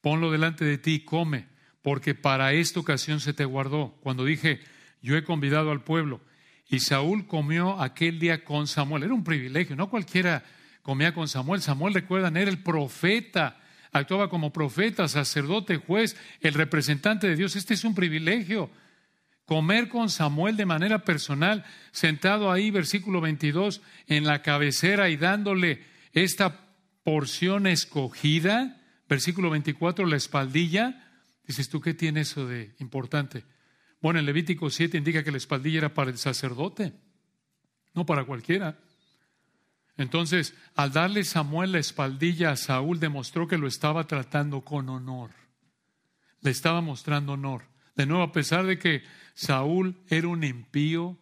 Ponlo delante de ti y come, porque para esta ocasión se te guardó. Cuando dije, yo he convidado al pueblo. Y Saúl comió aquel día con Samuel. Era un privilegio, no cualquiera comía con Samuel. Samuel, recuerdan, era el profeta, actuaba como profeta, sacerdote, juez, el representante de Dios. Este es un privilegio. Comer con Samuel de manera personal, sentado ahí, versículo 22, en la cabecera y dándole esta porción escogida, versículo 24, la espaldilla. Dices, ¿tú qué tiene eso de importante? Bueno, en Levítico 7 indica que la espaldilla era para el sacerdote, no para cualquiera. Entonces, al darle Samuel la espaldilla a Saúl, demostró que lo estaba tratando con honor. Le estaba mostrando honor. De nuevo, a pesar de que Saúl era un impío,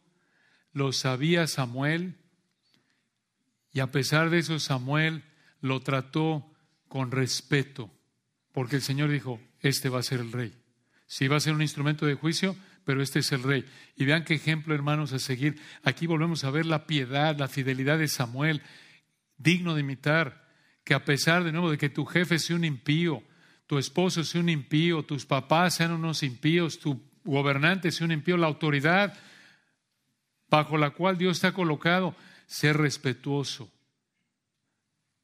lo sabía Samuel, y a pesar de eso Samuel lo trató con respeto, porque el Señor dijo, este va a ser el rey. Si va a ser un instrumento de juicio, pero este es el rey. Y vean qué ejemplo, hermanos, a seguir. Aquí volvemos a ver la piedad, la fidelidad de Samuel, digno de imitar, que a pesar de nuevo de que tu jefe sea un impío, tu esposo sea un impío, tus papás sean unos impíos, tu gobernante sea un impío, la autoridad bajo la cual Dios está colocado, sé respetuoso,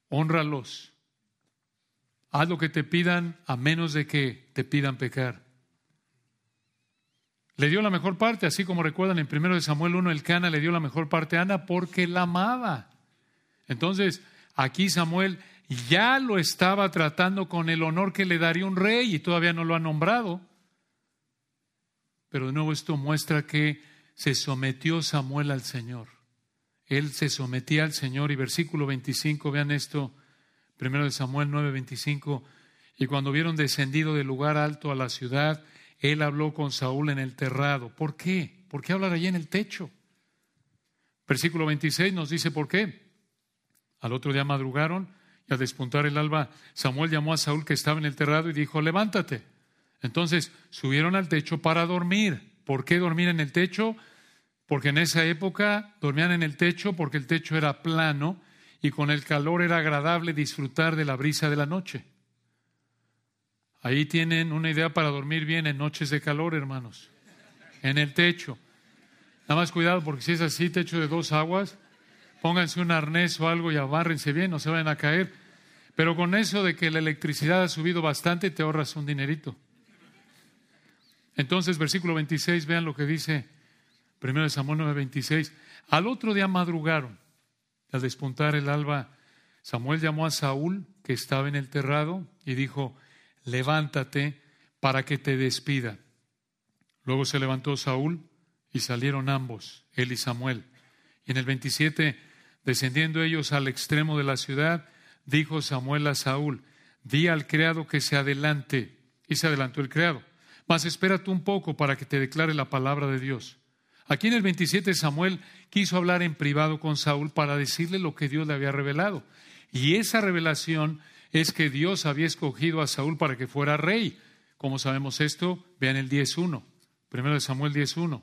honralos, haz lo que te pidan a menos de que te pidan pecar. Le dio la mejor parte, así como recuerdan en 1 Samuel 1, el Cana le dio la mejor parte a Ana porque la amaba. Entonces, aquí Samuel ya lo estaba tratando con el honor que le daría un rey y todavía no lo ha nombrado. Pero de nuevo esto muestra que se sometió Samuel al Señor. Él se sometía al Señor y versículo 25, vean esto, primero de Samuel 9, 25, y cuando vieron descendido del lugar alto a la ciudad, él habló con Saúl en el terrado. ¿Por qué? ¿Por qué hablar allí en el techo? Versículo 26 nos dice por qué. Al otro día madrugaron y al despuntar el alba, Samuel llamó a Saúl que estaba en el terrado y dijo, levántate. Entonces subieron al techo para dormir. ¿Por qué dormir en el techo? Porque en esa época dormían en el techo porque el techo era plano y con el calor era agradable disfrutar de la brisa de la noche. Ahí tienen una idea para dormir bien en noches de calor, hermanos. En el techo. Nada más cuidado porque si es así, techo de dos aguas, pónganse un arnés o algo y abárrense bien, no se vayan a caer. Pero con eso de que la electricidad ha subido bastante, te ahorras un dinerito. Entonces, versículo 26, vean lo que dice 1 Samuel 9, 26. Al otro día madrugaron, al despuntar el alba, Samuel llamó a Saúl, que estaba en el terrado, y dijo, levántate para que te despida. Luego se levantó Saúl y salieron ambos, él y Samuel. Y en el 27, descendiendo ellos al extremo de la ciudad, dijo Samuel a Saúl, di al criado que se adelante. Y se adelantó el criado. Mas espérate un poco para que te declare la palabra de Dios. Aquí en el 27 Samuel quiso hablar en privado con Saúl para decirle lo que Dios le había revelado. Y esa revelación es que Dios había escogido a Saúl para que fuera rey. ¿Cómo sabemos esto? Vean el 10.1, primero de Samuel 10.1.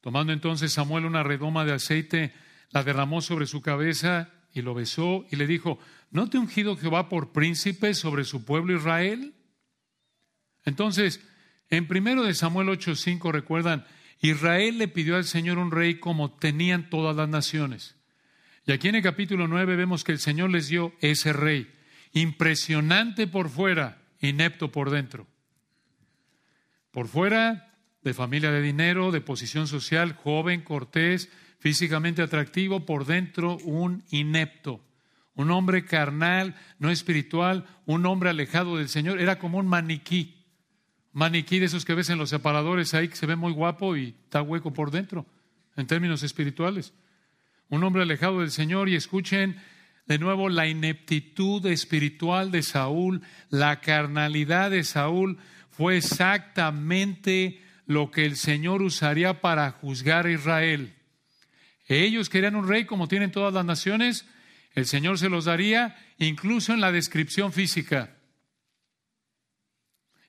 Tomando entonces Samuel una redoma de aceite, la derramó sobre su cabeza y lo besó y le dijo, ¿no te ungido Jehová por príncipe sobre su pueblo Israel? Entonces, en primero de Samuel 8.5 recuerdan, Israel le pidió al Señor un rey como tenían todas las naciones. Y aquí en el capítulo 9 vemos que el Señor les dio ese rey impresionante por fuera, inepto por dentro. Por fuera, de familia de dinero, de posición social, joven, cortés, físicamente atractivo, por dentro un inepto, un hombre carnal, no espiritual, un hombre alejado del Señor, era como un maniquí, maniquí de esos que ves en los separadores ahí que se ve muy guapo y está hueco por dentro, en términos espirituales. Un hombre alejado del Señor y escuchen de nuevo, la ineptitud espiritual de Saúl, la carnalidad de Saúl fue exactamente lo que el Señor usaría para juzgar a Israel. Ellos querían un rey como tienen todas las naciones, el Señor se los daría incluso en la descripción física.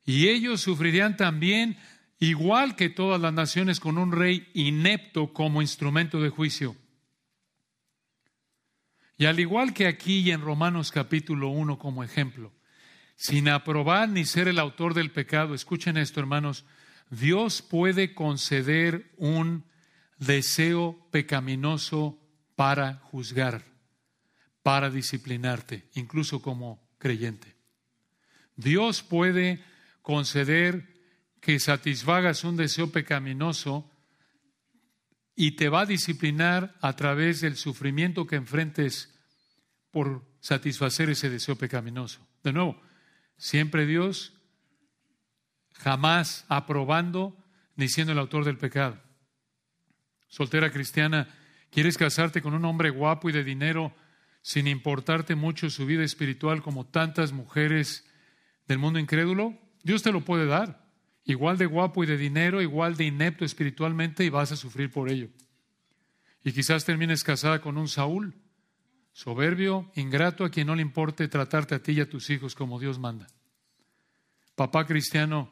Y ellos sufrirían también, igual que todas las naciones, con un rey inepto como instrumento de juicio. Y al igual que aquí y en Romanos capítulo 1 como ejemplo, sin aprobar ni ser el autor del pecado, escuchen esto hermanos, Dios puede conceder un deseo pecaminoso para juzgar, para disciplinarte, incluso como creyente. Dios puede conceder que satisfagas un deseo pecaminoso y te va a disciplinar a través del sufrimiento que enfrentes por satisfacer ese deseo pecaminoso. De nuevo, siempre Dios, jamás aprobando, ni siendo el autor del pecado. Soltera cristiana, ¿quieres casarte con un hombre guapo y de dinero sin importarte mucho su vida espiritual como tantas mujeres del mundo incrédulo? Dios te lo puede dar. Igual de guapo y de dinero, igual de inepto espiritualmente y vas a sufrir por ello. Y quizás termines casada con un Saúl, soberbio, ingrato, a quien no le importe tratarte a ti y a tus hijos como Dios manda. Papá cristiano,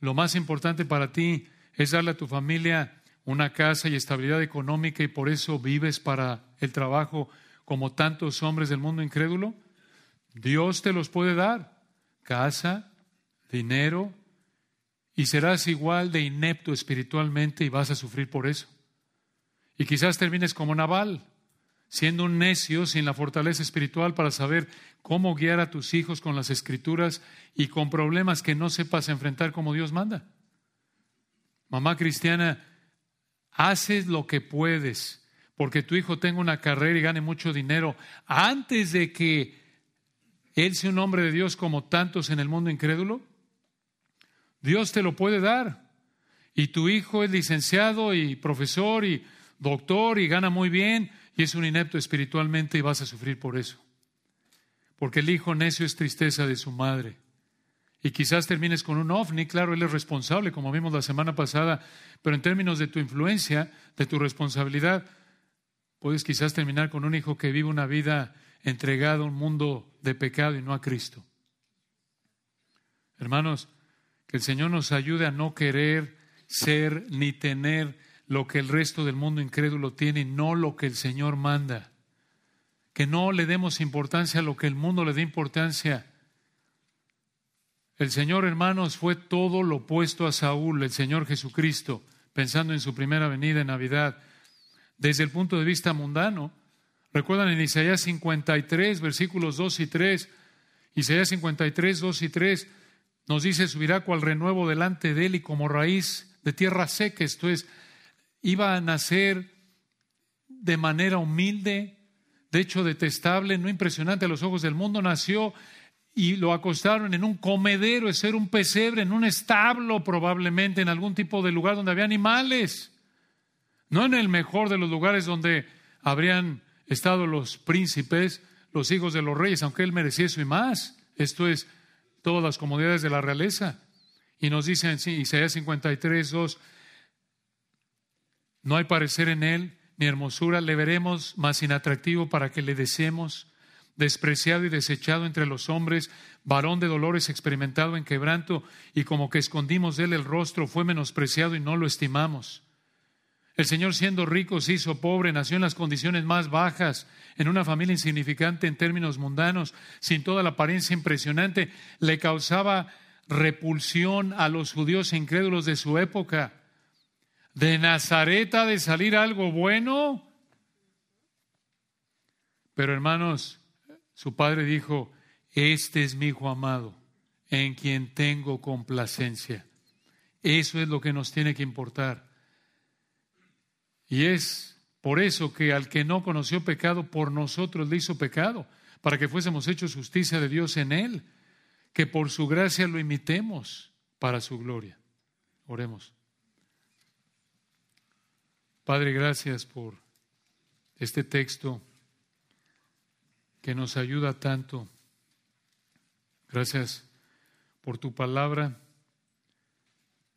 lo más importante para ti es darle a tu familia una casa y estabilidad económica y por eso vives para el trabajo como tantos hombres del mundo incrédulo? Dios te los puede dar. Casa, dinero, y serás igual de inepto espiritualmente y vas a sufrir por eso. Y quizás termines como Naval, siendo un necio sin la fortaleza espiritual para saber cómo guiar a tus hijos con las escrituras y con problemas que no sepas enfrentar como Dios manda. Mamá cristiana, haces lo que puedes porque tu hijo tenga una carrera y gane mucho dinero antes de que él sea un hombre de Dios como tantos en el mundo incrédulo? Dios te lo puede dar. Y tu hijo es licenciado y profesor y doctor y gana muy bien y es un inepto espiritualmente y vas a sufrir por eso. Porque el hijo necio es tristeza de su madre. Y quizás termines con un ovni, claro, él es responsable, como vimos la semana pasada, pero en términos de tu influencia, de tu responsabilidad, puedes quizás terminar con un hijo que vive una vida entregada a un mundo de pecado y no a Cristo. Hermanos, que el Señor nos ayude a no querer ser ni tener lo que el resto del mundo incrédulo tiene y no lo que el Señor manda. Que no le demos importancia a lo que el mundo le dé importancia. El Señor, hermanos, fue todo lo opuesto a Saúl, el Señor Jesucristo, pensando en su primera venida en Navidad. Desde el punto de vista mundano, recuerdan en Isaías 53, versículos 2 y 3, Isaías 53, 2 y 3, nos dice, subirá cual renuevo delante de él y como raíz de tierra seca, esto es, iba a nacer de manera humilde, de hecho detestable, no impresionante a los ojos del mundo, nació y lo acostaron en un comedero, es ser un pesebre, en un establo probablemente, en algún tipo de lugar donde había animales, no en el mejor de los lugares donde habrían estado los príncipes, los hijos de los reyes, aunque él merecía eso y más. Esto es todas las comodidades de la realeza. Y nos dice en Isaías 53, 2, no hay parecer en él ni hermosura, le veremos más inatractivo para que le deseemos, despreciado y desechado entre los hombres, varón de dolores experimentado en quebranto, y como que escondimos de él el rostro, fue menospreciado y no lo estimamos. El Señor siendo rico se hizo pobre, nació en las condiciones más bajas, en una familia insignificante en términos mundanos, sin toda la apariencia impresionante, le causaba repulsión a los judíos incrédulos de su época. ¿De Nazaret ha de salir algo bueno? Pero hermanos, su padre dijo, este es mi hijo amado, en quien tengo complacencia. Eso es lo que nos tiene que importar. Y es por eso que al que no conoció pecado, por nosotros le hizo pecado, para que fuésemos hechos justicia de Dios en él, que por su gracia lo imitemos para su gloria. Oremos. Padre, gracias por este texto que nos ayuda tanto. Gracias por tu palabra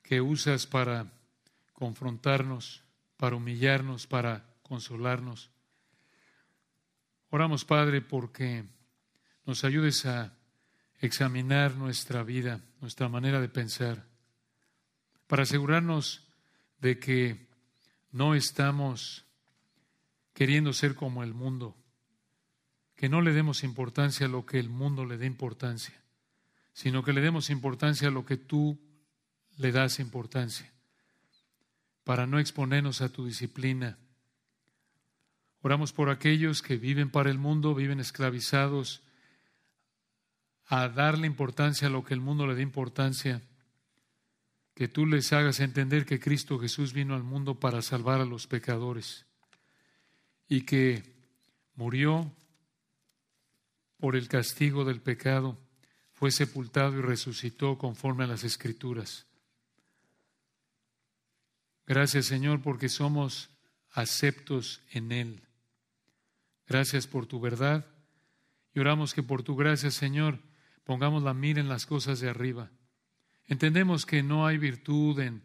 que usas para confrontarnos para humillarnos, para consolarnos. Oramos, Padre, porque nos ayudes a examinar nuestra vida, nuestra manera de pensar, para asegurarnos de que no estamos queriendo ser como el mundo, que no le demos importancia a lo que el mundo le dé importancia, sino que le demos importancia a lo que tú le das importancia para no exponernos a tu disciplina. Oramos por aquellos que viven para el mundo, viven esclavizados a darle importancia a lo que el mundo le da importancia, que tú les hagas entender que Cristo Jesús vino al mundo para salvar a los pecadores y que murió por el castigo del pecado, fue sepultado y resucitó conforme a las escrituras Gracias, Señor, porque somos aceptos en Él. Gracias por tu verdad. Y oramos que por tu gracia, Señor, pongamos la mira en las cosas de arriba. Entendemos que no hay virtud en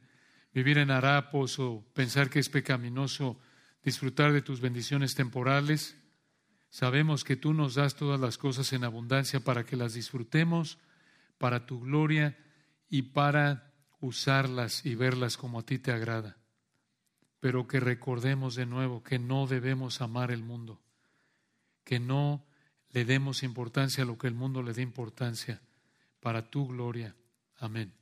vivir en harapos o pensar que es pecaminoso disfrutar de tus bendiciones temporales. Sabemos que tú nos das todas las cosas en abundancia para que las disfrutemos para tu gloria y para usarlas y verlas como a ti te agrada. Pero que recordemos de nuevo que no debemos amar el mundo, que no le demos importancia a lo que el mundo le dé importancia, para tu gloria. Amén.